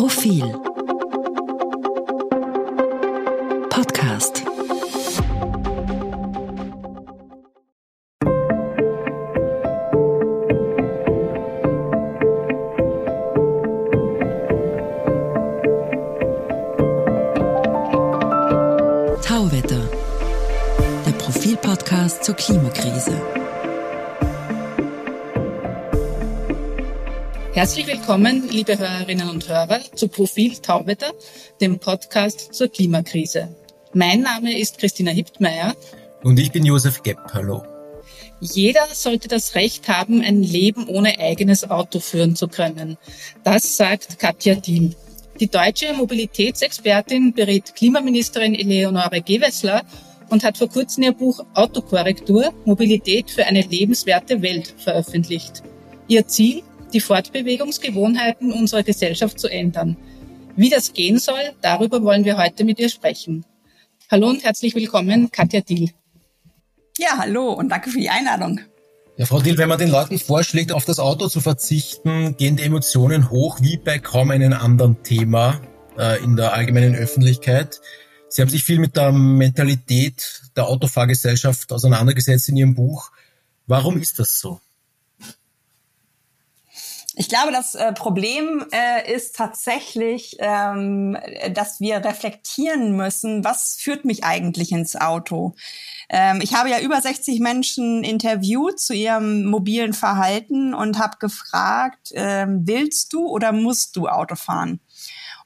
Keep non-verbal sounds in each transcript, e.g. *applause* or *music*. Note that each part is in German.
Profil. Podcast Herzlich willkommen, liebe Hörerinnen und Hörer, zu Profil Tauwetter, dem Podcast zur Klimakrise. Mein Name ist Christina Hiptmeier. Und ich bin Josef Gepp. Hallo. Jeder sollte das Recht haben, ein Leben ohne eigenes Auto führen zu können. Das sagt Katja Diem. Die deutsche Mobilitätsexpertin berät Klimaministerin Eleonore Gewessler und hat vor kurzem ihr Buch Autokorrektur Mobilität für eine lebenswerte Welt veröffentlicht. Ihr Ziel? Die Fortbewegungsgewohnheiten unserer Gesellschaft zu ändern. Wie das gehen soll, darüber wollen wir heute mit ihr sprechen. Hallo und herzlich willkommen, Katja Diel. Ja, hallo und danke für die Einladung. Ja, Frau Diel, wenn man den Leuten vorschlägt, auf das Auto zu verzichten, gehen die Emotionen hoch wie bei kaum einem anderen Thema äh, in der allgemeinen Öffentlichkeit. Sie haben sich viel mit der Mentalität der Autofahrgesellschaft auseinandergesetzt in Ihrem Buch. Warum ist das so? Ich glaube, das äh, Problem äh, ist tatsächlich, ähm, dass wir reflektieren müssen, was führt mich eigentlich ins Auto? Ähm, ich habe ja über 60 Menschen interviewt zu ihrem mobilen Verhalten und habe gefragt, ähm, willst du oder musst du Auto fahren?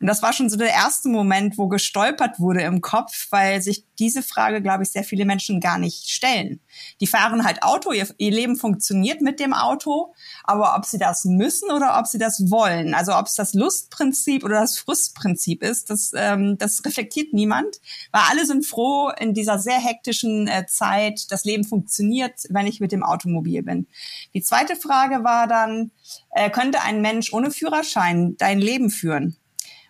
Und das war schon so der erste Moment, wo gestolpert wurde im Kopf, weil sich diese Frage, glaube ich, sehr viele Menschen gar nicht stellen. Die fahren halt Auto, ihr, ihr Leben funktioniert mit dem Auto, aber ob sie das müssen oder ob sie das wollen, also ob es das Lustprinzip oder das Frustprinzip ist, das, ähm, das reflektiert niemand, weil alle sind froh in dieser sehr hektischen äh, Zeit, das Leben funktioniert, wenn ich mit dem Automobil bin. Die zweite Frage war dann, äh, könnte ein Mensch ohne Führerschein dein Leben führen?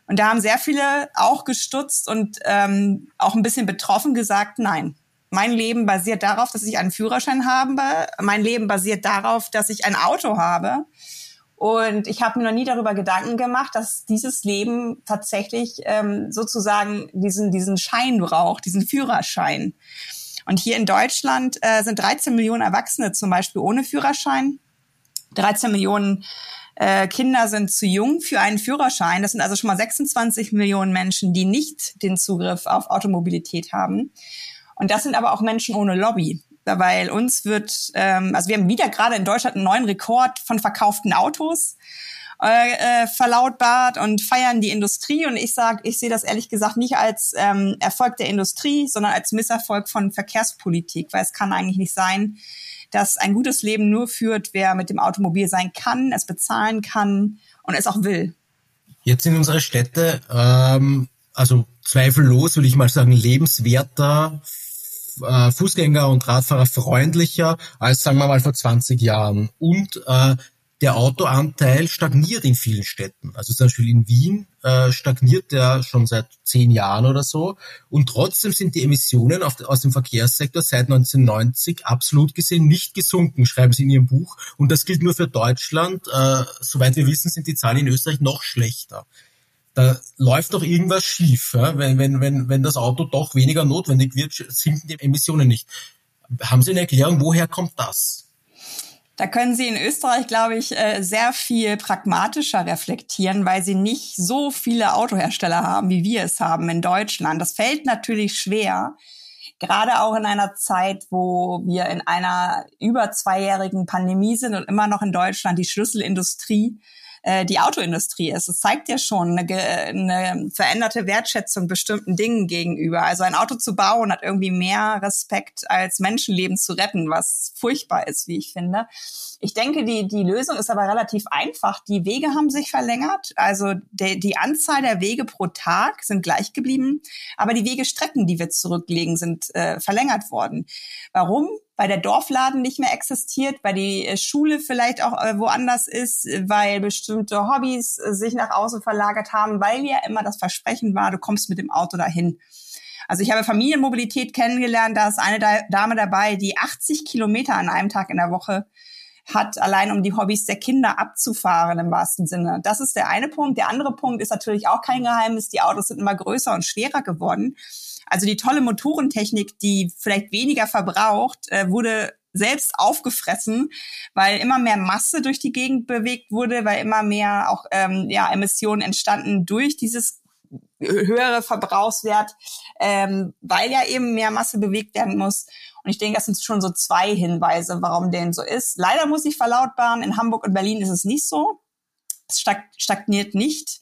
Und da haben sehr viele auch gestutzt und ähm, auch ein bisschen betroffen gesagt, nein. Mein Leben basiert darauf, dass ich einen Führerschein habe. Mein Leben basiert darauf, dass ich ein Auto habe. Und ich habe mir noch nie darüber Gedanken gemacht, dass dieses Leben tatsächlich ähm, sozusagen diesen, diesen Schein braucht, diesen Führerschein. Und hier in Deutschland äh, sind 13 Millionen Erwachsene zum Beispiel ohne Führerschein. 13 Millionen äh, Kinder sind zu jung für einen Führerschein. Das sind also schon mal 26 Millionen Menschen, die nicht den Zugriff auf Automobilität haben. Und das sind aber auch Menschen ohne Lobby. Weil uns wird, ähm, also wir haben wieder gerade in Deutschland einen neuen Rekord von verkauften Autos äh, äh, verlautbart und feiern die Industrie. Und ich sage, ich sehe das ehrlich gesagt nicht als ähm, Erfolg der Industrie, sondern als Misserfolg von Verkehrspolitik, weil es kann eigentlich nicht sein, dass ein gutes Leben nur führt, wer mit dem Automobil sein kann, es bezahlen kann und es auch will. Jetzt sind unsere Städte, ähm, also zweifellos würde ich mal sagen, lebenswerter, äh, Fußgänger- und Radfahrer freundlicher als, sagen wir mal, vor 20 Jahren. Und äh, der Autoanteil stagniert in vielen Städten. Also zum Beispiel in Wien äh, stagniert der schon seit zehn Jahren oder so. Und trotzdem sind die Emissionen auf, aus dem Verkehrssektor seit 1990 absolut gesehen nicht gesunken, schreiben sie in ihrem Buch. Und das gilt nur für Deutschland. Äh, soweit wir wissen, sind die Zahlen in Österreich noch schlechter. Da läuft doch irgendwas schief. Ja? Wenn, wenn, wenn, wenn das Auto doch weniger notwendig wird, sinken die Emissionen nicht. Haben Sie eine Erklärung, woher kommt das? Da können Sie in Österreich, glaube ich, äh, sehr viel pragmatischer reflektieren, weil Sie nicht so viele Autohersteller haben, wie wir es haben in Deutschland. Das fällt natürlich schwer, gerade auch in einer Zeit, wo wir in einer über zweijährigen Pandemie sind und immer noch in Deutschland die Schlüsselindustrie äh, die Autoindustrie ist. Es zeigt ja schon eine, eine veränderte Wertschätzung bestimmten Dingen gegenüber. Also ein Auto zu bauen hat irgendwie mehr Respekt als Menschenleben zu retten, was furchtbar ist, wie ich finde. Ich denke, die, die Lösung ist aber relativ einfach. Die Wege haben sich verlängert. Also de, die Anzahl der Wege pro Tag sind gleich geblieben, aber die Wegestrecken, die wir zurücklegen, sind äh, verlängert worden. Warum? Weil der Dorfladen nicht mehr existiert, weil die äh, Schule vielleicht auch äh, woanders ist, weil bestimmte Hobbys äh, sich nach außen verlagert haben, weil ja immer das Versprechen war, du kommst mit dem Auto dahin. Also ich habe Familienmobilität kennengelernt, da ist eine Dame dabei, die 80 Kilometer an einem Tag in der Woche hat, allein um die Hobbys der Kinder abzufahren im wahrsten Sinne. Das ist der eine Punkt. Der andere Punkt ist natürlich auch kein Geheimnis. Die Autos sind immer größer und schwerer geworden. Also die tolle Motorentechnik, die vielleicht weniger verbraucht, äh, wurde selbst aufgefressen, weil immer mehr Masse durch die Gegend bewegt wurde, weil immer mehr auch ähm, ja, Emissionen entstanden durch dieses höhere Verbrauchswert, ähm, weil ja eben mehr Masse bewegt werden muss. Und ich denke, das sind schon so zwei Hinweise, warum dem so ist. Leider muss ich verlautbaren, in Hamburg und Berlin ist es nicht so. Es stagniert nicht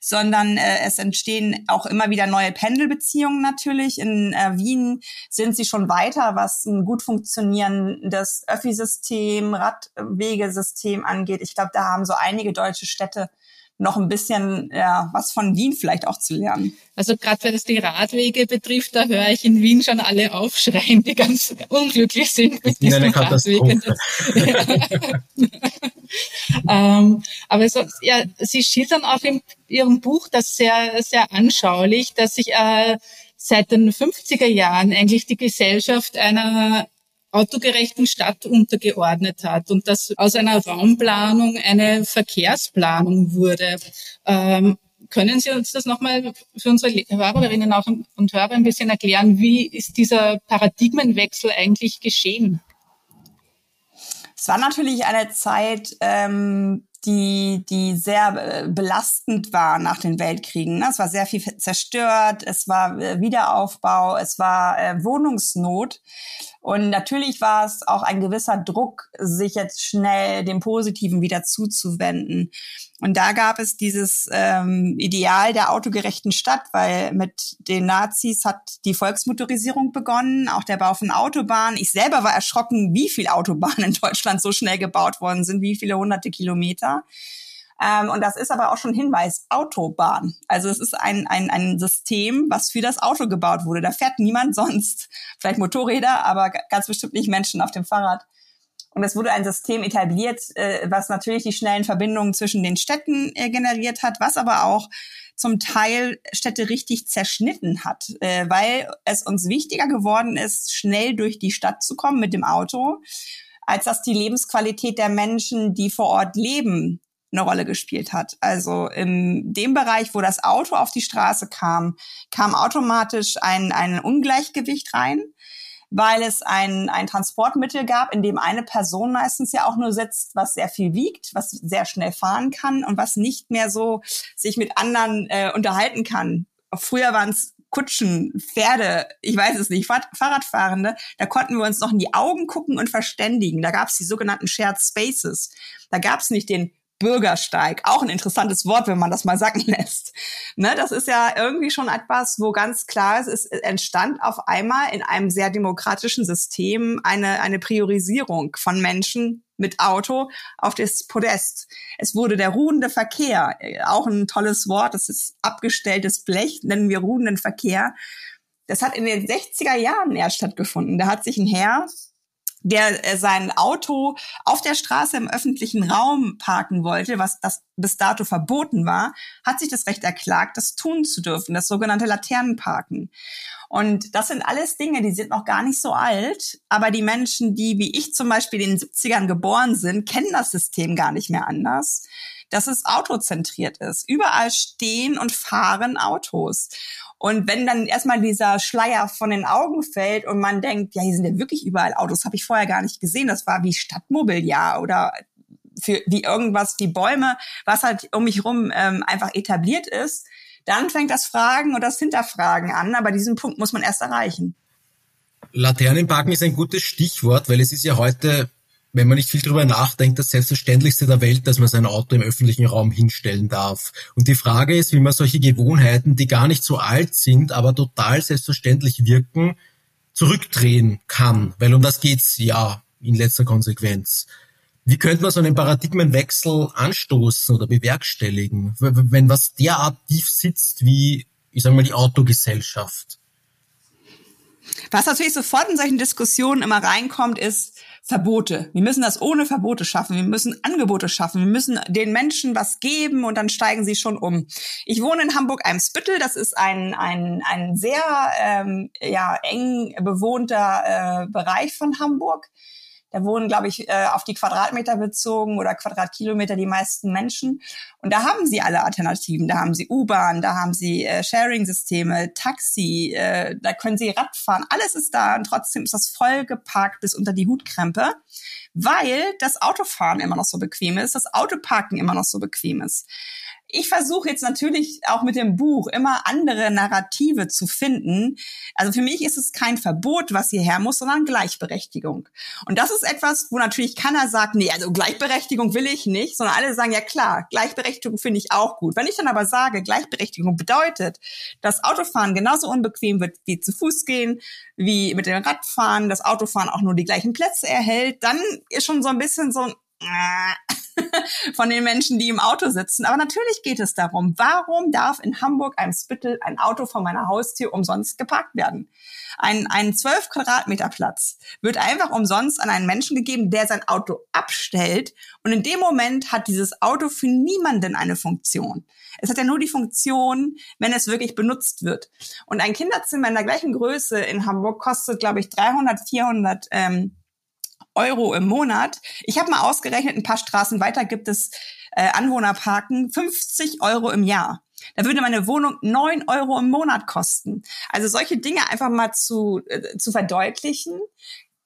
sondern äh, es entstehen auch immer wieder neue Pendelbeziehungen natürlich. In äh, Wien sind sie schon weiter, was ein gut funktionierendes Öffi-System, Radwegesystem angeht. Ich glaube, da haben so einige deutsche Städte noch ein bisschen ja, was von Wien vielleicht auch zu lernen. Also gerade wenn es die Radwege betrifft, da höre ich in Wien schon alle aufschreien, die ganz unglücklich sind mit diesen Radwegen. *laughs* ähm, aber so, ja, Sie schildern auch in Ihrem Buch das sehr, sehr anschaulich, dass sich äh, seit den 50er Jahren eigentlich die Gesellschaft einer autogerechten Stadt untergeordnet hat und dass aus einer Raumplanung eine Verkehrsplanung wurde. Ähm, können Sie uns das nochmal für unsere Hörerinnen und Hörer ein bisschen erklären? Wie ist dieser Paradigmenwechsel eigentlich geschehen? Es war natürlich eine Zeit, ähm, die, die sehr äh, belastend war nach den Weltkriegen. Ne? Es war sehr viel zerstört, es war äh, Wiederaufbau, es war äh, Wohnungsnot. Und natürlich war es auch ein gewisser Druck, sich jetzt schnell dem Positiven wieder zuzuwenden. Und da gab es dieses ähm, Ideal der autogerechten Stadt, weil mit den Nazis hat die Volksmotorisierung begonnen, auch der Bau von Autobahnen. Ich selber war erschrocken, wie viel Autobahnen in Deutschland so schnell gebaut worden sind, wie viele hunderte Kilometer. Ähm, und das ist aber auch schon Hinweis, Autobahn. Also es ist ein, ein, ein System, was für das Auto gebaut wurde. Da fährt niemand *laughs* sonst. Vielleicht Motorräder, aber ganz bestimmt nicht Menschen auf dem Fahrrad. Und es wurde ein System etabliert, äh, was natürlich die schnellen Verbindungen zwischen den Städten äh, generiert hat, was aber auch zum Teil Städte richtig zerschnitten hat, äh, weil es uns wichtiger geworden ist, schnell durch die Stadt zu kommen mit dem Auto, als dass die Lebensqualität der Menschen, die vor Ort leben, eine Rolle gespielt hat. Also in dem Bereich, wo das Auto auf die Straße kam, kam automatisch ein, ein Ungleichgewicht rein, weil es ein, ein Transportmittel gab, in dem eine Person meistens ja auch nur sitzt, was sehr viel wiegt, was sehr schnell fahren kann und was nicht mehr so sich mit anderen äh, unterhalten kann. Früher waren es Kutschen, Pferde, ich weiß es nicht, Fahrradfahrende, da konnten wir uns noch in die Augen gucken und verständigen. Da gab es die sogenannten Shared Spaces. Da gab es nicht den Bürgersteig. Auch ein interessantes Wort, wenn man das mal sacken *laughs* lässt. Ne, das ist ja irgendwie schon etwas, wo ganz klar ist, es entstand auf einmal in einem sehr demokratischen System eine, eine Priorisierung von Menschen mit Auto auf das Podest. Es wurde der ruhende Verkehr, auch ein tolles Wort, das ist abgestelltes Blech, nennen wir ruhenden Verkehr. Das hat in den 60er Jahren erst stattgefunden. Da hat sich ein Herr der äh, sein Auto auf der Straße im öffentlichen Raum parken wollte, was das bis dato verboten war, hat sich das Recht erklagt, das tun zu dürfen, das sogenannte Laternenparken. Und das sind alles Dinge, die sind noch gar nicht so alt, aber die Menschen, die wie ich zum Beispiel in den 70ern geboren sind, kennen das System gar nicht mehr anders dass es autozentriert ist. Überall stehen und fahren Autos. Und wenn dann erstmal dieser Schleier von den Augen fällt und man denkt, ja, hier sind ja wirklich überall Autos, habe ich vorher gar nicht gesehen. Das war wie Stadtmobiliar oder für wie irgendwas wie Bäume, was halt um mich rum ähm, einfach etabliert ist. Dann fängt das Fragen und das Hinterfragen an, aber diesen Punkt muss man erst erreichen. Laternenparken ist ein gutes Stichwort, weil es ist ja heute wenn man nicht viel drüber nachdenkt, das Selbstverständlichste der Welt, dass man sein Auto im öffentlichen Raum hinstellen darf. Und die Frage ist, wie man solche Gewohnheiten, die gar nicht so alt sind, aber total selbstverständlich wirken, zurückdrehen kann. Weil um das geht's ja in letzter Konsequenz. Wie könnte man so einen Paradigmenwechsel anstoßen oder bewerkstelligen, wenn was derart tief sitzt wie, ich sage mal, die Autogesellschaft? Was natürlich sofort in solchen Diskussionen immer reinkommt, ist, Verbote. Wir müssen das ohne Verbote schaffen. Wir müssen Angebote schaffen. Wir müssen den Menschen was geben und dann steigen sie schon um. Ich wohne in Hamburg-Eimsbüttel. Das ist ein, ein, ein sehr ähm, ja, eng bewohnter äh, Bereich von Hamburg. Da wohnen, glaube ich, äh, auf die Quadratmeter bezogen oder Quadratkilometer die meisten Menschen. Und da haben sie alle Alternativen. Da haben sie U-Bahn, da haben sie äh, Sharing-Systeme, Taxi, äh, da können sie Rad fahren. Alles ist da und trotzdem ist das voll geparkt bis unter die Hutkrempe, weil das Autofahren immer noch so bequem ist, das Autoparken immer noch so bequem ist ich versuche jetzt natürlich auch mit dem Buch immer andere Narrative zu finden. Also für mich ist es kein Verbot, was hierher muss, sondern Gleichberechtigung. Und das ist etwas, wo natürlich keiner sagt, nee, also Gleichberechtigung will ich nicht, sondern alle sagen, ja klar, Gleichberechtigung finde ich auch gut. Wenn ich dann aber sage, Gleichberechtigung bedeutet, dass Autofahren genauso unbequem wird wie zu Fuß gehen, wie mit dem Radfahren, das Autofahren auch nur die gleichen Plätze erhält, dann ist schon so ein bisschen so ein *laughs* von den Menschen, die im Auto sitzen. Aber natürlich geht es darum, warum darf in Hamburg einem Spittel ein Auto vor meiner Haustür umsonst geparkt werden? Ein, ein 12 Quadratmeter Platz wird einfach umsonst an einen Menschen gegeben, der sein Auto abstellt. Und in dem Moment hat dieses Auto für niemanden eine Funktion. Es hat ja nur die Funktion, wenn es wirklich benutzt wird. Und ein Kinderzimmer in der gleichen Größe in Hamburg kostet, glaube ich, 300, 400 ähm, Euro im Monat. Ich habe mal ausgerechnet, ein paar Straßen weiter gibt es äh, Anwohnerparken, 50 Euro im Jahr. Da würde meine Wohnung neun Euro im Monat kosten. Also solche Dinge einfach mal zu, äh, zu verdeutlichen,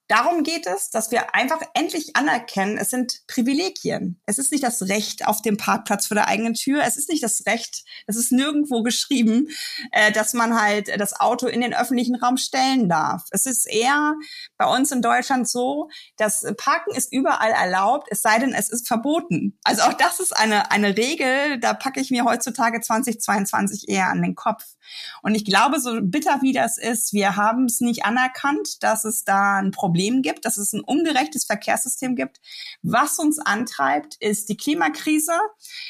Darum geht es, dass wir einfach endlich anerkennen, es sind Privilegien. Es ist nicht das Recht auf dem Parkplatz vor der eigenen Tür. Es ist nicht das Recht, es ist nirgendwo geschrieben, äh, dass man halt das Auto in den öffentlichen Raum stellen darf. Es ist eher bei uns in Deutschland so, dass Parken ist überall erlaubt, es sei denn, es ist verboten. Also auch das ist eine, eine Regel, da packe ich mir heutzutage 2022 eher an den Kopf. Und ich glaube, so bitter wie das ist, wir haben es nicht anerkannt, dass es da ein Problem Problem gibt, dass es ein ungerechtes Verkehrssystem gibt. Was uns antreibt, ist die Klimakrise.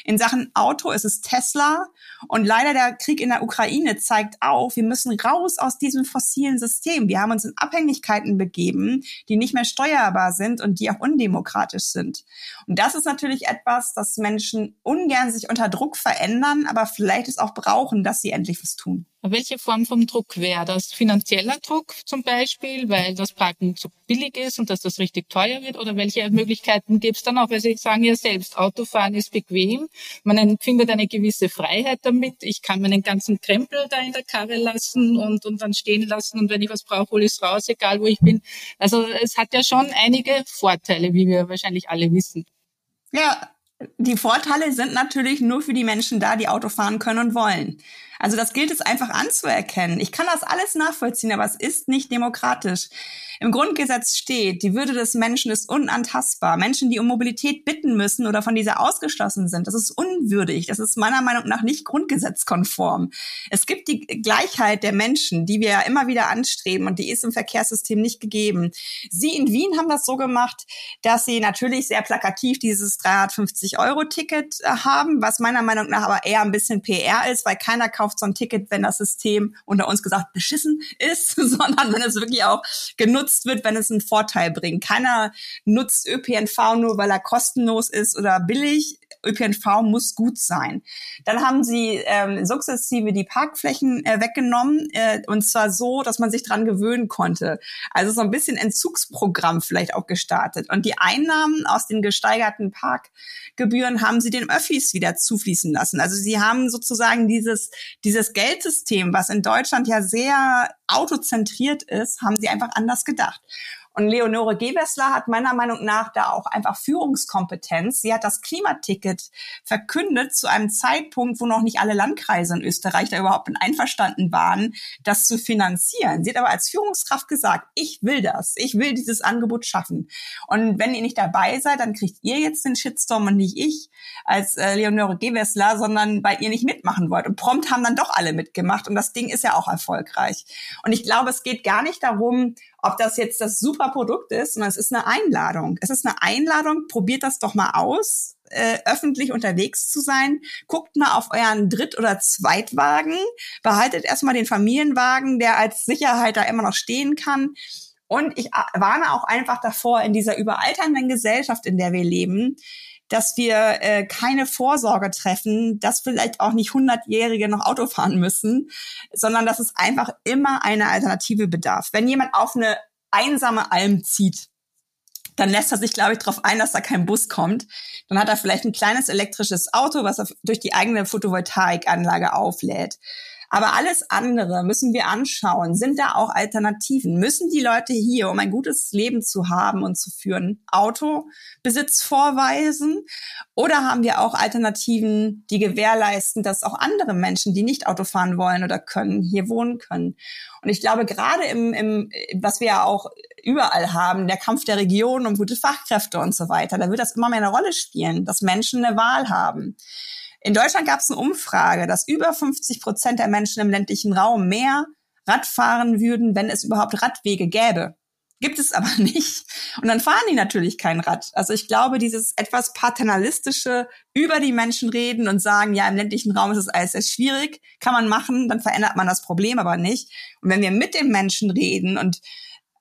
In Sachen Auto ist es Tesla. Und leider der Krieg in der Ukraine zeigt auch, wir müssen raus aus diesem fossilen System. Wir haben uns in Abhängigkeiten begeben, die nicht mehr steuerbar sind und die auch undemokratisch sind. Und das ist natürlich etwas, das Menschen ungern sich unter Druck verändern, aber vielleicht es auch brauchen, dass sie endlich was tun. Welche Form vom Druck wäre das? Finanzieller Druck zum Beispiel, weil das Parken zu billig ist und dass das richtig teuer wird? Oder welche Möglichkeiten gibt es dann auch? Weil Sie sagen ja selbst, Autofahren ist bequem. Man findet eine gewisse Freiheit damit. Ich kann meinen ganzen Krempel da in der Karre lassen und, und dann stehen lassen. Und wenn ich was brauche, hole ich es raus, egal wo ich bin. Also es hat ja schon einige Vorteile, wie wir wahrscheinlich alle wissen. Ja, die Vorteile sind natürlich nur für die Menschen da, die Auto fahren können und wollen. Also das gilt es einfach anzuerkennen. Ich kann das alles nachvollziehen, aber es ist nicht demokratisch. Im Grundgesetz steht, die Würde des Menschen ist unantastbar. Menschen, die um Mobilität bitten müssen oder von dieser ausgeschlossen sind, das ist unwürdig. Das ist meiner Meinung nach nicht grundgesetzkonform. Es gibt die Gleichheit der Menschen, die wir ja immer wieder anstreben und die ist im Verkehrssystem nicht gegeben. Sie in Wien haben das so gemacht, dass sie natürlich sehr plakativ dieses 350-Euro-Ticket äh, haben, was meiner Meinung nach aber eher ein bisschen PR ist, weil keiner kauft so ein Ticket, wenn das System unter uns gesagt beschissen ist, *laughs* sondern wenn es wirklich auch genutzt genutzt wird, wenn es einen Vorteil bringt. Keiner nutzt ÖPNV nur, weil er kostenlos ist oder billig. ÖPNV muss gut sein. Dann haben sie ähm, sukzessive die Parkflächen äh, weggenommen äh, und zwar so, dass man sich dran gewöhnen konnte. Also so ein bisschen Entzugsprogramm vielleicht auch gestartet. Und die Einnahmen aus den gesteigerten Parkgebühren haben sie den Öffis wieder zufließen lassen. Also sie haben sozusagen dieses dieses Geldsystem, was in Deutschland ja sehr autozentriert ist, haben sie einfach anders gedacht. Und Leonore Gewessler hat meiner Meinung nach da auch einfach Führungskompetenz. Sie hat das Klimaticket verkündet zu einem Zeitpunkt, wo noch nicht alle Landkreise in Österreich da überhaupt einverstanden waren, das zu finanzieren. Sie hat aber als Führungskraft gesagt, ich will das. Ich will dieses Angebot schaffen. Und wenn ihr nicht dabei seid, dann kriegt ihr jetzt den Shitstorm und nicht ich als äh, Leonore Gewessler, sondern weil ihr nicht mitmachen wollt. Und prompt haben dann doch alle mitgemacht. Und das Ding ist ja auch erfolgreich. Und ich glaube, es geht gar nicht darum, ob das jetzt das super Produkt ist, sondern es ist eine Einladung. Es ist eine Einladung, probiert das doch mal aus, äh, öffentlich unterwegs zu sein. Guckt mal auf euren Dritt- oder Zweitwagen. Behaltet erstmal den Familienwagen, der als Sicherheit da immer noch stehen kann. Und ich warne auch einfach davor, in dieser überalternden Gesellschaft, in der wir leben, dass wir äh, keine Vorsorge treffen, dass vielleicht auch nicht Hundertjährige noch Auto fahren müssen, sondern dass es einfach immer eine Alternative bedarf. Wenn jemand auf eine einsame Alm zieht, dann lässt er sich, glaube ich, darauf ein, dass da kein Bus kommt. Dann hat er vielleicht ein kleines elektrisches Auto, was er durch die eigene Photovoltaikanlage auflädt. Aber alles andere müssen wir anschauen. Sind da auch Alternativen? Müssen die Leute hier, um ein gutes Leben zu haben und zu führen, Autobesitz vorweisen? Oder haben wir auch Alternativen, die gewährleisten, dass auch andere Menschen, die nicht Auto fahren wollen oder können, hier wohnen können? Und ich glaube, gerade im, im was wir ja auch überall haben, der Kampf der Region um gute Fachkräfte und so weiter, da wird das immer mehr eine Rolle spielen, dass Menschen eine Wahl haben. In Deutschland gab es eine Umfrage, dass über 50 Prozent der Menschen im ländlichen Raum mehr Rad fahren würden, wenn es überhaupt Radwege gäbe. Gibt es aber *laughs* nicht. Und dann fahren die natürlich kein Rad. Also ich glaube, dieses etwas paternalistische über die Menschen reden und sagen, ja, im ländlichen Raum ist es alles sehr schwierig, kann man machen, dann verändert man das Problem aber nicht. Und wenn wir mit den Menschen reden und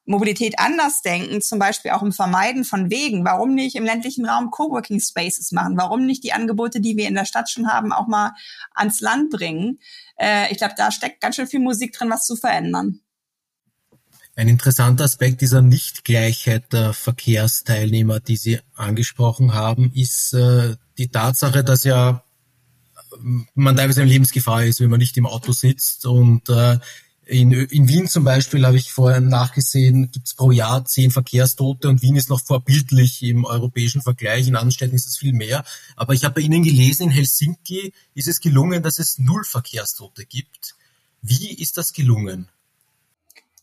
Mobilität anders denken, zum Beispiel auch im Vermeiden von Wegen. Warum nicht im ländlichen Raum Coworking Spaces machen? Warum nicht die Angebote, die wir in der Stadt schon haben, auch mal ans Land bringen? Äh, ich glaube, da steckt ganz schön viel Musik drin, was zu verändern. Ein interessanter Aspekt dieser Nichtgleichheit der Verkehrsteilnehmer, die Sie angesprochen haben, ist äh, die Tatsache, dass ja man teilweise in Lebensgefahr ist, wenn man nicht im Auto sitzt und äh, in, in Wien zum Beispiel habe ich vorher nachgesehen, gibt es pro Jahr zehn Verkehrstote und Wien ist noch vorbildlich im europäischen Vergleich. In anderen Städten ist es viel mehr. Aber ich habe bei Ihnen gelesen, in Helsinki ist es gelungen, dass es null Verkehrstote gibt. Wie ist das gelungen?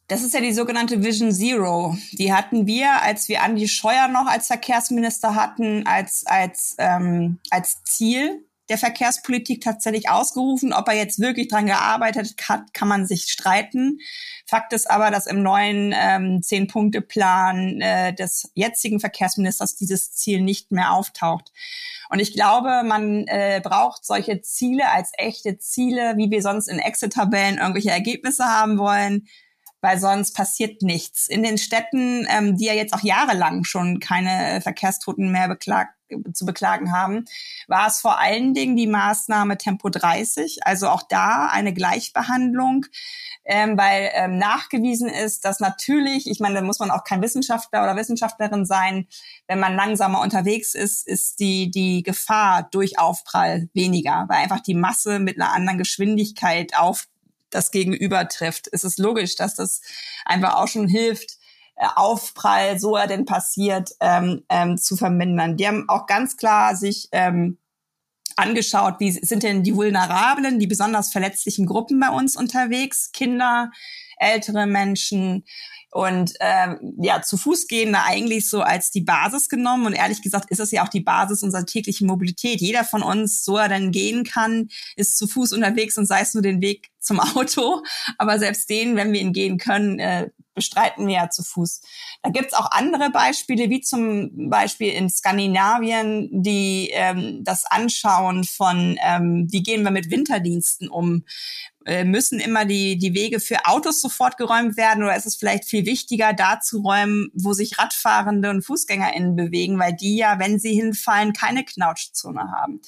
Das ist ja die sogenannte Vision Zero. Die hatten wir, als wir Andi Scheuer noch als Verkehrsminister hatten, als, als, ähm, als Ziel der Verkehrspolitik tatsächlich ausgerufen. Ob er jetzt wirklich dran gearbeitet hat, kann man sich streiten. Fakt ist aber, dass im neuen ähm, Zehn-Punkte-Plan äh, des jetzigen Verkehrsministers dieses Ziel nicht mehr auftaucht. Und ich glaube, man äh, braucht solche Ziele als echte Ziele, wie wir sonst in Excel-Tabellen irgendwelche Ergebnisse haben wollen weil sonst passiert nichts. In den Städten, ähm, die ja jetzt auch jahrelang schon keine Verkehrstoten mehr beklagt, zu beklagen haben, war es vor allen Dingen die Maßnahme Tempo 30, also auch da eine Gleichbehandlung, ähm, weil ähm, nachgewiesen ist, dass natürlich, ich meine, da muss man auch kein Wissenschaftler oder Wissenschaftlerin sein, wenn man langsamer unterwegs ist, ist die, die Gefahr durch Aufprall weniger, weil einfach die Masse mit einer anderen Geschwindigkeit auf das Gegenüber trifft. Es ist logisch, dass das einfach auch schon hilft, äh, Aufprall, so er denn passiert, ähm, ähm, zu vermindern. Die haben auch ganz klar sich ähm, angeschaut, wie sind denn die vulnerablen, die besonders verletzlichen Gruppen bei uns unterwegs, Kinder, ältere Menschen, und ähm, ja, zu Fuß gehen da eigentlich so als die Basis genommen. Und ehrlich gesagt ist es ja auch die Basis unserer täglichen Mobilität. Jeder von uns, so er dann gehen kann, ist zu Fuß unterwegs und sei es nur den Weg zum Auto. Aber selbst den, wenn wir ihn gehen können, äh, bestreiten wir ja zu Fuß. Da gibt's auch andere Beispiele, wie zum Beispiel in Skandinavien, die ähm, das Anschauen von, ähm, wie gehen wir mit Winterdiensten um, müssen immer die, die Wege für Autos sofort geräumt werden oder ist es vielleicht viel wichtiger, da zu räumen, wo sich Radfahrende und FußgängerInnen bewegen, weil die ja, wenn sie hinfallen, keine Knautschzone haben.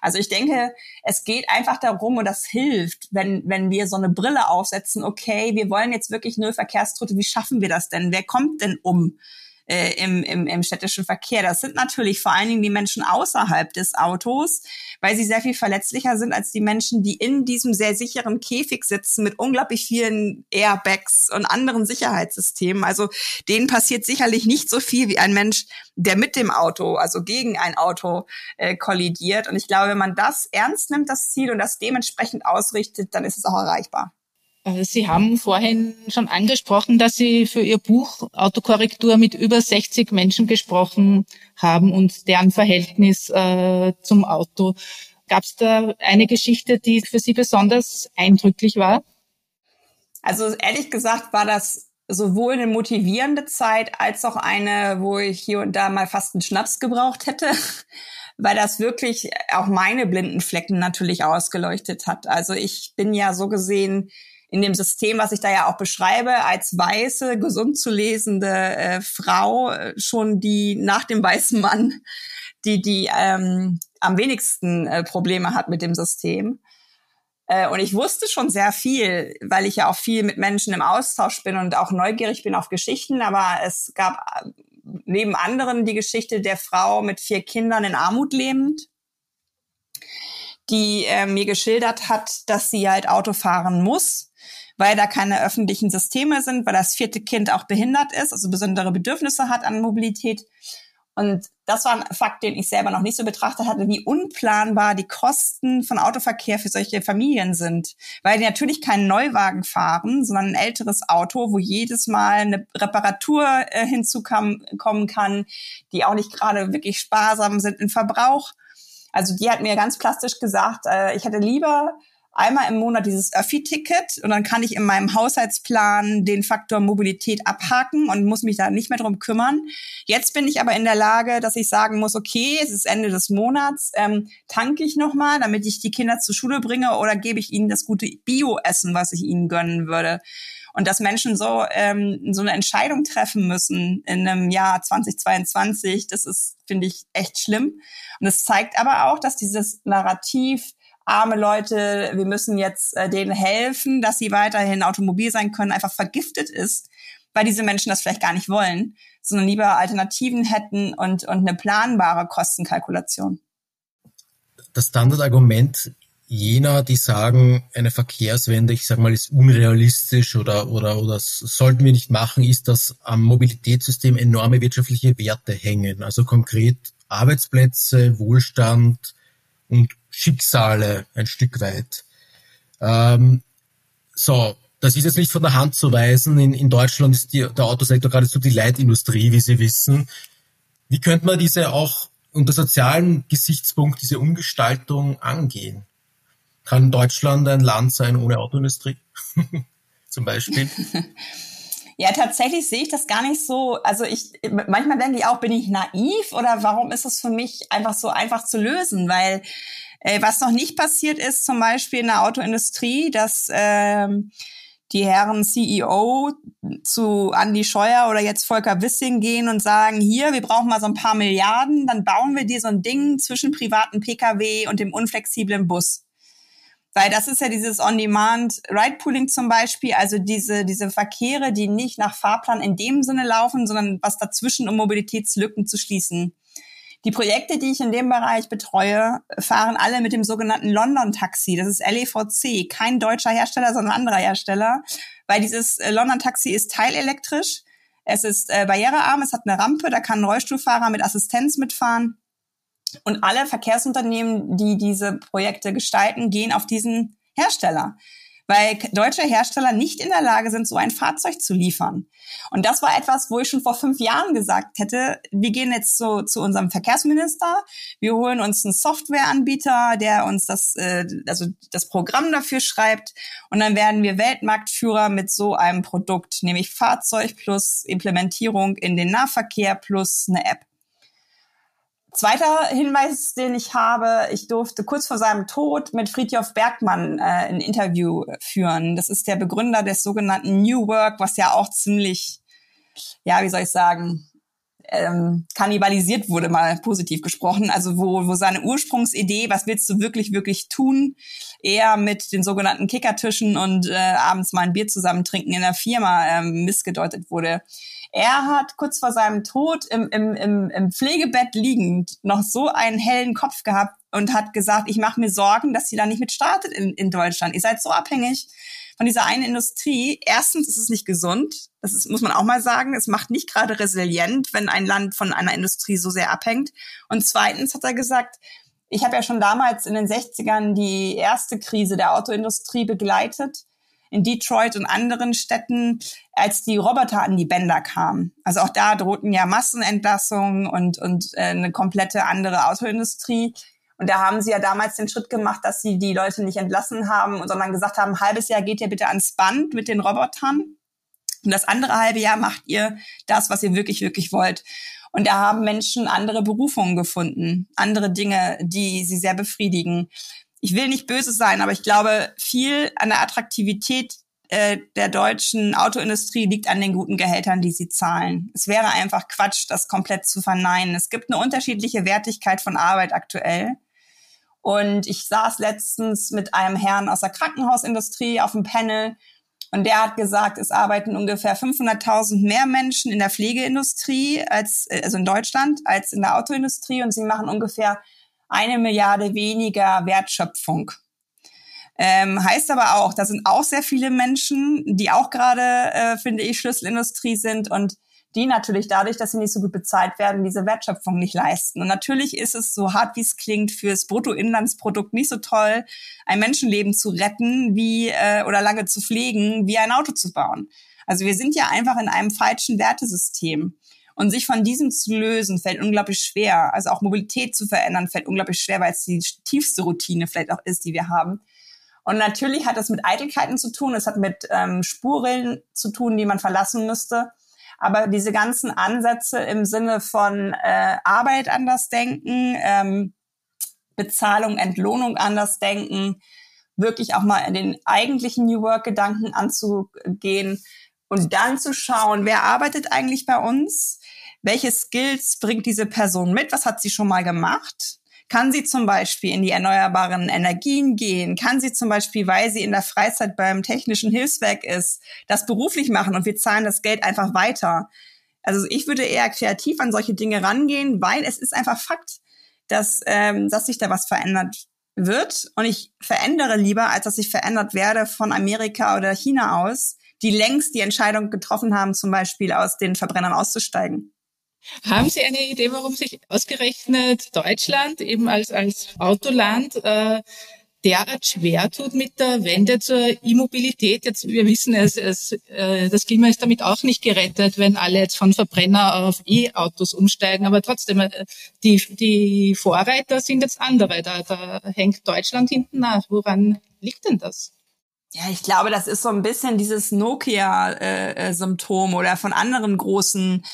Also ich denke, es geht einfach darum und das hilft, wenn, wenn wir so eine Brille aufsetzen, okay, wir wollen jetzt wirklich null Verkehrstote, wie schaffen wir das denn? Wer kommt denn um? Äh, im, im, im städtischen Verkehr. Das sind natürlich vor allen Dingen die Menschen außerhalb des Autos, weil sie sehr viel verletzlicher sind als die Menschen, die in diesem sehr sicheren Käfig sitzen mit unglaublich vielen Airbags und anderen Sicherheitssystemen. Also denen passiert sicherlich nicht so viel wie ein Mensch, der mit dem Auto, also gegen ein Auto äh, kollidiert. Und ich glaube, wenn man das ernst nimmt, das Ziel, und das dementsprechend ausrichtet, dann ist es auch erreichbar. Äh, Sie haben vorhin schon angesprochen, dass Sie für Ihr Buch Autokorrektur mit über 60 Menschen gesprochen haben und deren Verhältnis äh, zum Auto. Gab es da eine Geschichte, die für Sie besonders eindrücklich war? Also ehrlich gesagt war das sowohl eine motivierende Zeit als auch eine, wo ich hier und da mal fast einen Schnaps gebraucht hätte, *laughs* weil das wirklich auch meine blinden Flecken natürlich ausgeleuchtet hat. Also ich bin ja so gesehen in dem System, was ich da ja auch beschreibe, als weiße, gesund zu lesende äh, Frau äh, schon die nach dem weißen Mann, die die ähm, am wenigsten äh, Probleme hat mit dem System. Äh, und ich wusste schon sehr viel, weil ich ja auch viel mit Menschen im Austausch bin und auch neugierig bin auf Geschichten. Aber es gab äh, neben anderen die Geschichte der Frau mit vier Kindern in Armut lebend, die äh, mir geschildert hat, dass sie halt Auto fahren muss, weil da keine öffentlichen Systeme sind, weil das vierte Kind auch behindert ist, also besondere Bedürfnisse hat an Mobilität und das war ein Fakt, den ich selber noch nicht so betrachtet hatte, wie unplanbar die Kosten von Autoverkehr für solche Familien sind. Weil die natürlich keinen Neuwagen fahren, sondern ein älteres Auto, wo jedes Mal eine Reparatur äh, hinzukommen kann, die auch nicht gerade wirklich sparsam sind im Verbrauch. Also die hat mir ganz plastisch gesagt, äh, ich hätte lieber einmal im Monat dieses Öffi-Ticket und dann kann ich in meinem Haushaltsplan den Faktor Mobilität abhaken und muss mich da nicht mehr drum kümmern. Jetzt bin ich aber in der Lage, dass ich sagen muss, okay, es ist Ende des Monats, ähm, tanke ich nochmal, damit ich die Kinder zur Schule bringe oder gebe ich ihnen das gute Bio-Essen, was ich ihnen gönnen würde. Und dass Menschen so, ähm, so eine Entscheidung treffen müssen in einem Jahr 2022, das ist, finde ich, echt schlimm. Und es zeigt aber auch, dass dieses Narrativ arme Leute, wir müssen jetzt äh, denen helfen, dass sie weiterhin automobil sein können, einfach vergiftet ist, weil diese Menschen das vielleicht gar nicht wollen, sondern lieber Alternativen hätten und, und eine planbare Kostenkalkulation. Das Standardargument jener, die sagen, eine Verkehrswende, ich sag mal, ist unrealistisch oder, oder, oder sollten wir nicht machen, ist, dass am Mobilitätssystem enorme wirtschaftliche Werte hängen. Also konkret Arbeitsplätze, Wohlstand und Schicksale ein Stück weit. Ähm, so, das ist jetzt nicht von der Hand zu weisen. In, in Deutschland ist die, der Autosektor geradezu die Leitindustrie, wie Sie wissen. Wie könnte man diese auch unter sozialen Gesichtspunkt, diese Umgestaltung angehen? Kann Deutschland ein Land sein ohne Autoindustrie? *laughs* Zum Beispiel. *laughs* Ja, tatsächlich sehe ich das gar nicht so. Also ich manchmal denke ich auch, bin ich naiv oder warum ist es für mich einfach so einfach zu lösen? Weil äh, was noch nicht passiert ist, zum Beispiel in der Autoindustrie, dass ähm, die Herren CEO zu Andy Scheuer oder jetzt Volker Wissing gehen und sagen, hier, wir brauchen mal so ein paar Milliarden, dann bauen wir dir so ein Ding zwischen privaten Pkw und dem unflexiblen Bus. Weil das ist ja dieses On-Demand-Ride-Pooling zum Beispiel, also diese, diese Verkehre, die nicht nach Fahrplan in dem Sinne laufen, sondern was dazwischen, um Mobilitätslücken zu schließen. Die Projekte, die ich in dem Bereich betreue, fahren alle mit dem sogenannten London Taxi. Das ist LEVC, kein deutscher Hersteller, sondern anderer Hersteller, weil dieses äh, London Taxi ist teilelektrisch. Es ist äh, barrierearm, es hat eine Rampe, da kann ein Rollstuhlfahrer mit Assistenz mitfahren. Und alle Verkehrsunternehmen, die diese Projekte gestalten, gehen auf diesen Hersteller weil deutsche Hersteller nicht in der Lage sind, so ein Fahrzeug zu liefern. Und das war etwas, wo ich schon vor fünf Jahren gesagt hätte, wir gehen jetzt so zu unserem Verkehrsminister, wir holen uns einen Softwareanbieter, der uns das, äh, also das Programm dafür schreibt und dann werden wir Weltmarktführer mit so einem Produkt, nämlich Fahrzeug plus Implementierung in den Nahverkehr plus eine App. Zweiter Hinweis, den ich habe, ich durfte kurz vor seinem Tod mit Friedhof Bergmann äh, ein Interview führen. Das ist der Begründer des sogenannten New Work, was ja auch ziemlich, ja, wie soll ich sagen, ähm, kannibalisiert wurde, mal positiv gesprochen. Also wo, wo seine Ursprungsidee, was willst du wirklich, wirklich tun, eher mit den sogenannten Kickertischen und äh, abends mal ein Bier zusammen trinken in der Firma ähm, missgedeutet wurde. Er hat kurz vor seinem Tod im, im, im, im Pflegebett liegend noch so einen hellen Kopf gehabt und hat gesagt, ich mache mir Sorgen, dass sie da nicht mit startet in, in Deutschland. Ihr seid so abhängig von dieser einen Industrie. Erstens ist es nicht gesund. Das ist, muss man auch mal sagen. Es macht nicht gerade resilient, wenn ein Land von einer Industrie so sehr abhängt. Und zweitens hat er gesagt, ich habe ja schon damals in den 60ern die erste Krise der Autoindustrie begleitet in Detroit und anderen Städten, als die Roboter an die Bänder kamen. Also auch da drohten ja Massenentlassungen und, und äh, eine komplette andere Autoindustrie. Und da haben sie ja damals den Schritt gemacht, dass sie die Leute nicht entlassen haben, sondern gesagt haben, halbes Jahr geht ihr bitte ans Band mit den Robotern. Und das andere halbe Jahr macht ihr das, was ihr wirklich, wirklich wollt. Und da haben Menschen andere Berufungen gefunden, andere Dinge, die sie sehr befriedigen ich will nicht böse sein, aber ich glaube, viel an der Attraktivität äh, der deutschen Autoindustrie liegt an den guten Gehältern, die sie zahlen. Es wäre einfach Quatsch, das komplett zu verneinen. Es gibt eine unterschiedliche Wertigkeit von Arbeit aktuell. Und ich saß letztens mit einem Herrn aus der Krankenhausindustrie auf dem Panel und der hat gesagt, es arbeiten ungefähr 500.000 mehr Menschen in der Pflegeindustrie als, also in Deutschland, als in der Autoindustrie und sie machen ungefähr eine Milliarde weniger Wertschöpfung. Ähm, heißt aber auch, da sind auch sehr viele Menschen, die auch gerade, äh, finde ich, Schlüsselindustrie sind und die natürlich dadurch, dass sie nicht so gut bezahlt werden, diese Wertschöpfung nicht leisten. Und natürlich ist es so hart, wie es klingt, fürs Bruttoinlandsprodukt nicht so toll, ein Menschenleben zu retten, wie äh, oder lange zu pflegen, wie ein Auto zu bauen. Also wir sind ja einfach in einem falschen Wertesystem. Und sich von diesem zu lösen, fällt unglaublich schwer. Also auch Mobilität zu verändern, fällt unglaublich schwer, weil es die tiefste Routine vielleicht auch ist, die wir haben. Und natürlich hat das mit Eitelkeiten zu tun, es hat mit ähm, Spuren zu tun, die man verlassen müsste. Aber diese ganzen Ansätze im Sinne von äh, Arbeit anders denken, ähm, Bezahlung, Entlohnung anders denken, wirklich auch mal in den eigentlichen New Work-Gedanken anzugehen und dann zu schauen, wer arbeitet eigentlich bei uns, welche Skills bringt diese Person mit, was hat sie schon mal gemacht kann sie zum Beispiel in die erneuerbaren Energien gehen? Kann sie zum Beispiel, weil sie in der Freizeit beim technischen Hilfswerk ist, das beruflich machen und wir zahlen das Geld einfach weiter? Also ich würde eher kreativ an solche Dinge rangehen, weil es ist einfach Fakt, dass, ähm, dass sich da was verändert wird. Und ich verändere lieber, als dass ich verändert werde von Amerika oder China aus, die längst die Entscheidung getroffen haben, zum Beispiel aus den Verbrennern auszusteigen. Haben Sie eine Idee, warum sich ausgerechnet Deutschland eben als, als Autoland äh, derart schwer tut mit der Wende zur E-Mobilität. Jetzt, wir wissen, es, es, äh, das Klima ist damit auch nicht gerettet, wenn alle jetzt von Verbrenner auf E-Autos umsteigen. Aber trotzdem, äh, die, die Vorreiter sind jetzt andere. Da, da hängt Deutschland hinten nach. Woran liegt denn das? Ja, ich glaube, das ist so ein bisschen dieses Nokia-Symptom äh, oder von anderen großen,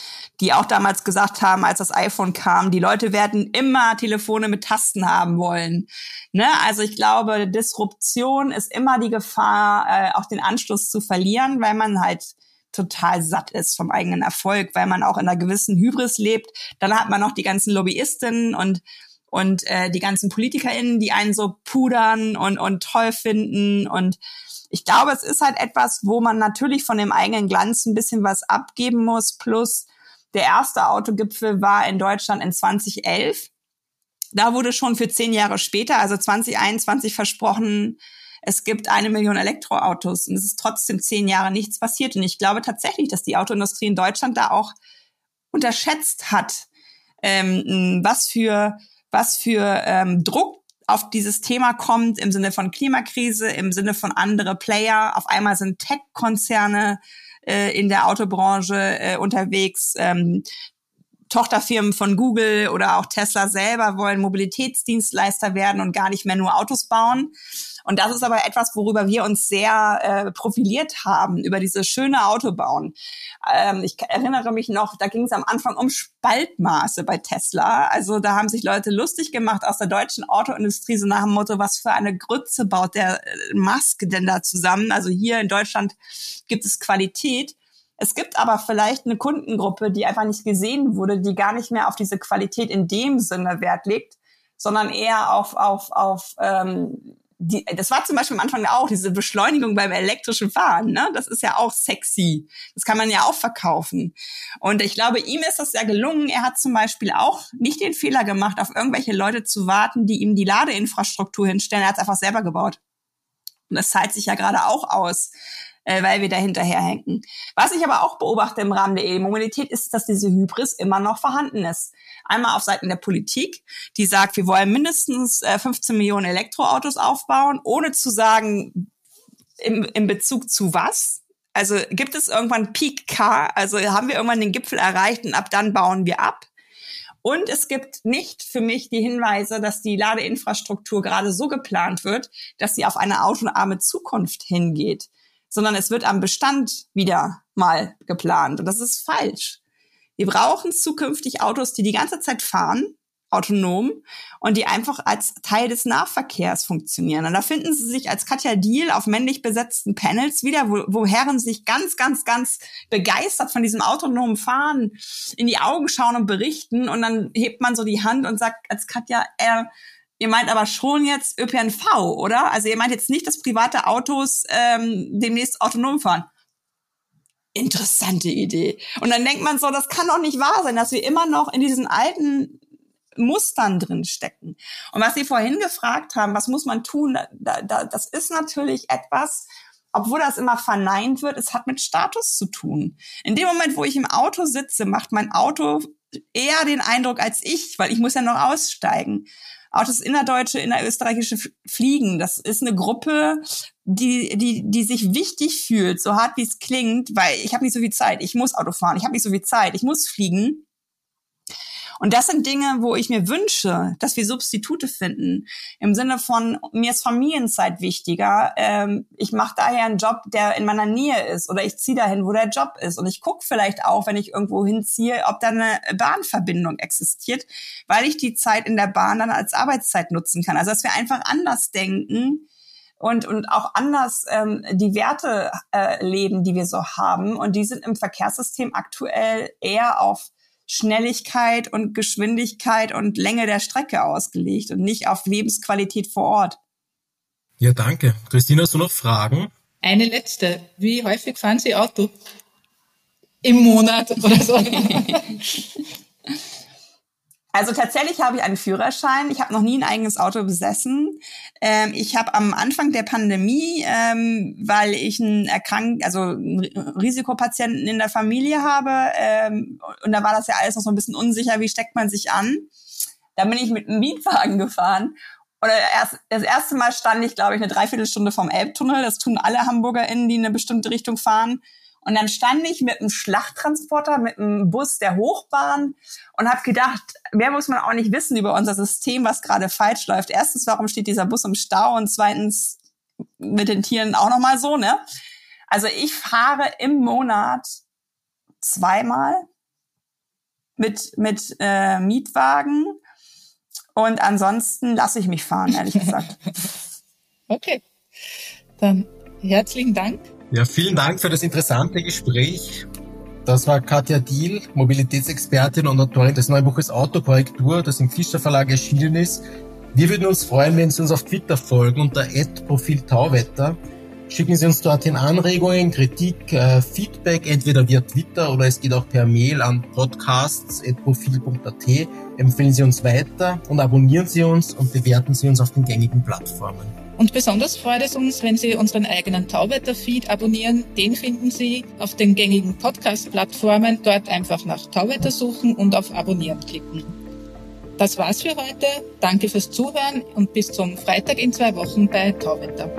die auch damals gesagt haben, als das iPhone kam, die Leute werden immer Telefone mit Tasten haben wollen. Ne? Also ich glaube, Disruption ist immer die Gefahr, äh, auch den Anschluss zu verlieren, weil man halt total satt ist vom eigenen Erfolg, weil man auch in einer gewissen Hybris lebt. Dann hat man noch die ganzen Lobbyistinnen und und äh, die ganzen PolitikerInnen, die einen so pudern und, und toll finden und ich glaube, es ist halt etwas, wo man natürlich von dem eigenen Glanz ein bisschen was abgeben muss. Plus der erste Autogipfel war in Deutschland in 2011. Da wurde schon für zehn Jahre später, also 2021, versprochen, es gibt eine Million Elektroautos und es ist trotzdem zehn Jahre nichts passiert. Und ich glaube tatsächlich, dass die Autoindustrie in Deutschland da auch unterschätzt hat, ähm, was für was für ähm, Druck auf dieses Thema kommt im Sinne von Klimakrise, im Sinne von andere Player. Auf einmal sind Tech-Konzerne äh, in der Autobranche äh, unterwegs. Ähm, Tochterfirmen von Google oder auch Tesla selber wollen Mobilitätsdienstleister werden und gar nicht mehr nur Autos bauen. Und das ist aber etwas, worüber wir uns sehr äh, profiliert haben, über diese schöne Autobauen. Ähm, ich erinnere mich noch, da ging es am Anfang um Spaltmaße bei Tesla. Also da haben sich Leute lustig gemacht aus der deutschen Autoindustrie, so nach dem Motto, was für eine Grütze baut der äh, Maske denn da zusammen? Also hier in Deutschland gibt es Qualität. Es gibt aber vielleicht eine Kundengruppe, die einfach nicht gesehen wurde, die gar nicht mehr auf diese Qualität in dem Sinne Wert legt, sondern eher auf, auf, auf ähm, die, das war zum Beispiel am Anfang auch diese Beschleunigung beim elektrischen Fahren. Ne? Das ist ja auch sexy. Das kann man ja auch verkaufen. Und ich glaube, ihm ist das ja gelungen. Er hat zum Beispiel auch nicht den Fehler gemacht, auf irgendwelche Leute zu warten, die ihm die Ladeinfrastruktur hinstellen. Er hat es einfach selber gebaut. Und das zahlt sich ja gerade auch aus äh, weil wir da hinterherhängen. Was ich aber auch beobachte im Rahmen der E-Mobilität ist, dass diese Hybris immer noch vorhanden ist. Einmal auf Seiten der Politik, die sagt, wir wollen mindestens äh, 15 Millionen Elektroautos aufbauen, ohne zu sagen, im, im Bezug zu was. Also gibt es irgendwann Peak Car, also haben wir irgendwann den Gipfel erreicht und ab dann bauen wir ab. Und es gibt nicht für mich die Hinweise, dass die Ladeinfrastruktur gerade so geplant wird, dass sie auf eine autoarme Zukunft hingeht sondern es wird am Bestand wieder mal geplant. Und das ist falsch. Wir brauchen zukünftig Autos, die die ganze Zeit fahren, autonom, und die einfach als Teil des Nahverkehrs funktionieren. Und da finden Sie sich als Katja Deal auf männlich besetzten Panels wieder, wo, wo Herren sich ganz, ganz, ganz begeistert von diesem autonomen Fahren in die Augen schauen und berichten. Und dann hebt man so die Hand und sagt als Katja, äh, Ihr meint aber schon jetzt ÖPNV, oder? Also ihr meint jetzt nicht, dass private Autos ähm, demnächst autonom fahren. Interessante Idee. Und dann denkt man so, das kann doch nicht wahr sein, dass wir immer noch in diesen alten Mustern drin stecken. Und was Sie vorhin gefragt haben, was muss man tun, da, da, das ist natürlich etwas, obwohl das immer verneint wird, es hat mit Status zu tun. In dem Moment, wo ich im Auto sitze, macht mein Auto eher den Eindruck als ich, weil ich muss ja noch aussteigen. Auch das innerdeutsche, innerösterreichische Fliegen, das ist eine Gruppe, die, die, die sich wichtig fühlt, so hart wie es klingt, weil ich habe nicht so viel Zeit, ich muss Auto fahren, ich habe nicht so viel Zeit, ich muss fliegen. Und das sind Dinge, wo ich mir wünsche, dass wir Substitute finden. Im Sinne von, mir ist Familienzeit wichtiger. Ähm, ich mache daher einen Job, der in meiner Nähe ist. Oder ich ziehe dahin, wo der Job ist. Und ich gucke vielleicht auch, wenn ich irgendwo hinziehe, ob da eine Bahnverbindung existiert, weil ich die Zeit in der Bahn dann als Arbeitszeit nutzen kann. Also dass wir einfach anders denken und, und auch anders ähm, die Werte äh, leben, die wir so haben. Und die sind im Verkehrssystem aktuell eher auf Schnelligkeit und Geschwindigkeit und Länge der Strecke ausgelegt und nicht auf Lebensqualität vor Ort. Ja, danke. Christina, hast du noch Fragen? Eine letzte. Wie häufig fahren Sie Auto? Im Monat oder so? *laughs* Also tatsächlich habe ich einen Führerschein. Ich habe noch nie ein eigenes Auto besessen. Ähm, ich habe am Anfang der Pandemie, ähm, weil ich einen erkrankt, also einen Risikopatienten in der Familie habe, ähm, und da war das ja alles noch so ein bisschen unsicher, wie steckt man sich an. Da bin ich mit einem Mietwagen gefahren. Oder erst, das erste Mal stand ich, glaube ich, eine Dreiviertelstunde vom Elbtunnel. Das tun alle HamburgerInnen, die in eine bestimmte Richtung fahren. Und dann stand ich mit einem Schlachttransporter, mit einem Bus der Hochbahn und habe gedacht, mehr muss man auch nicht wissen über unser System, was gerade falsch läuft. Erstens, warum steht dieser Bus im Stau? Und zweitens, mit den Tieren auch nochmal so, ne? Also ich fahre im Monat zweimal mit, mit äh, Mietwagen und ansonsten lasse ich mich fahren, ehrlich *laughs* gesagt. okay. Dann herzlichen Dank ja, vielen Dank für das interessante Gespräch. Das war Katja Diel, Mobilitätsexpertin und Autorin des neuen Buches Autokorrektur, das im Fischer Verlag erschienen ist. Wir würden uns freuen, wenn Sie uns auf Twitter folgen unter Profil Tauwetter. Schicken Sie uns dorthin Anregungen, Kritik, äh, Feedback, entweder via Twitter oder es geht auch per Mail an podcasts.profil.at. Empfehlen Sie uns weiter und abonnieren Sie uns und bewerten Sie uns auf den gängigen Plattformen. Und besonders freut es uns, wenn Sie unseren eigenen Tauwetter-Feed abonnieren. Den finden Sie auf den gängigen Podcast-Plattformen. Dort einfach nach Tauwetter suchen und auf Abonnieren klicken. Das war's für heute. Danke fürs Zuhören und bis zum Freitag in zwei Wochen bei Tauwetter.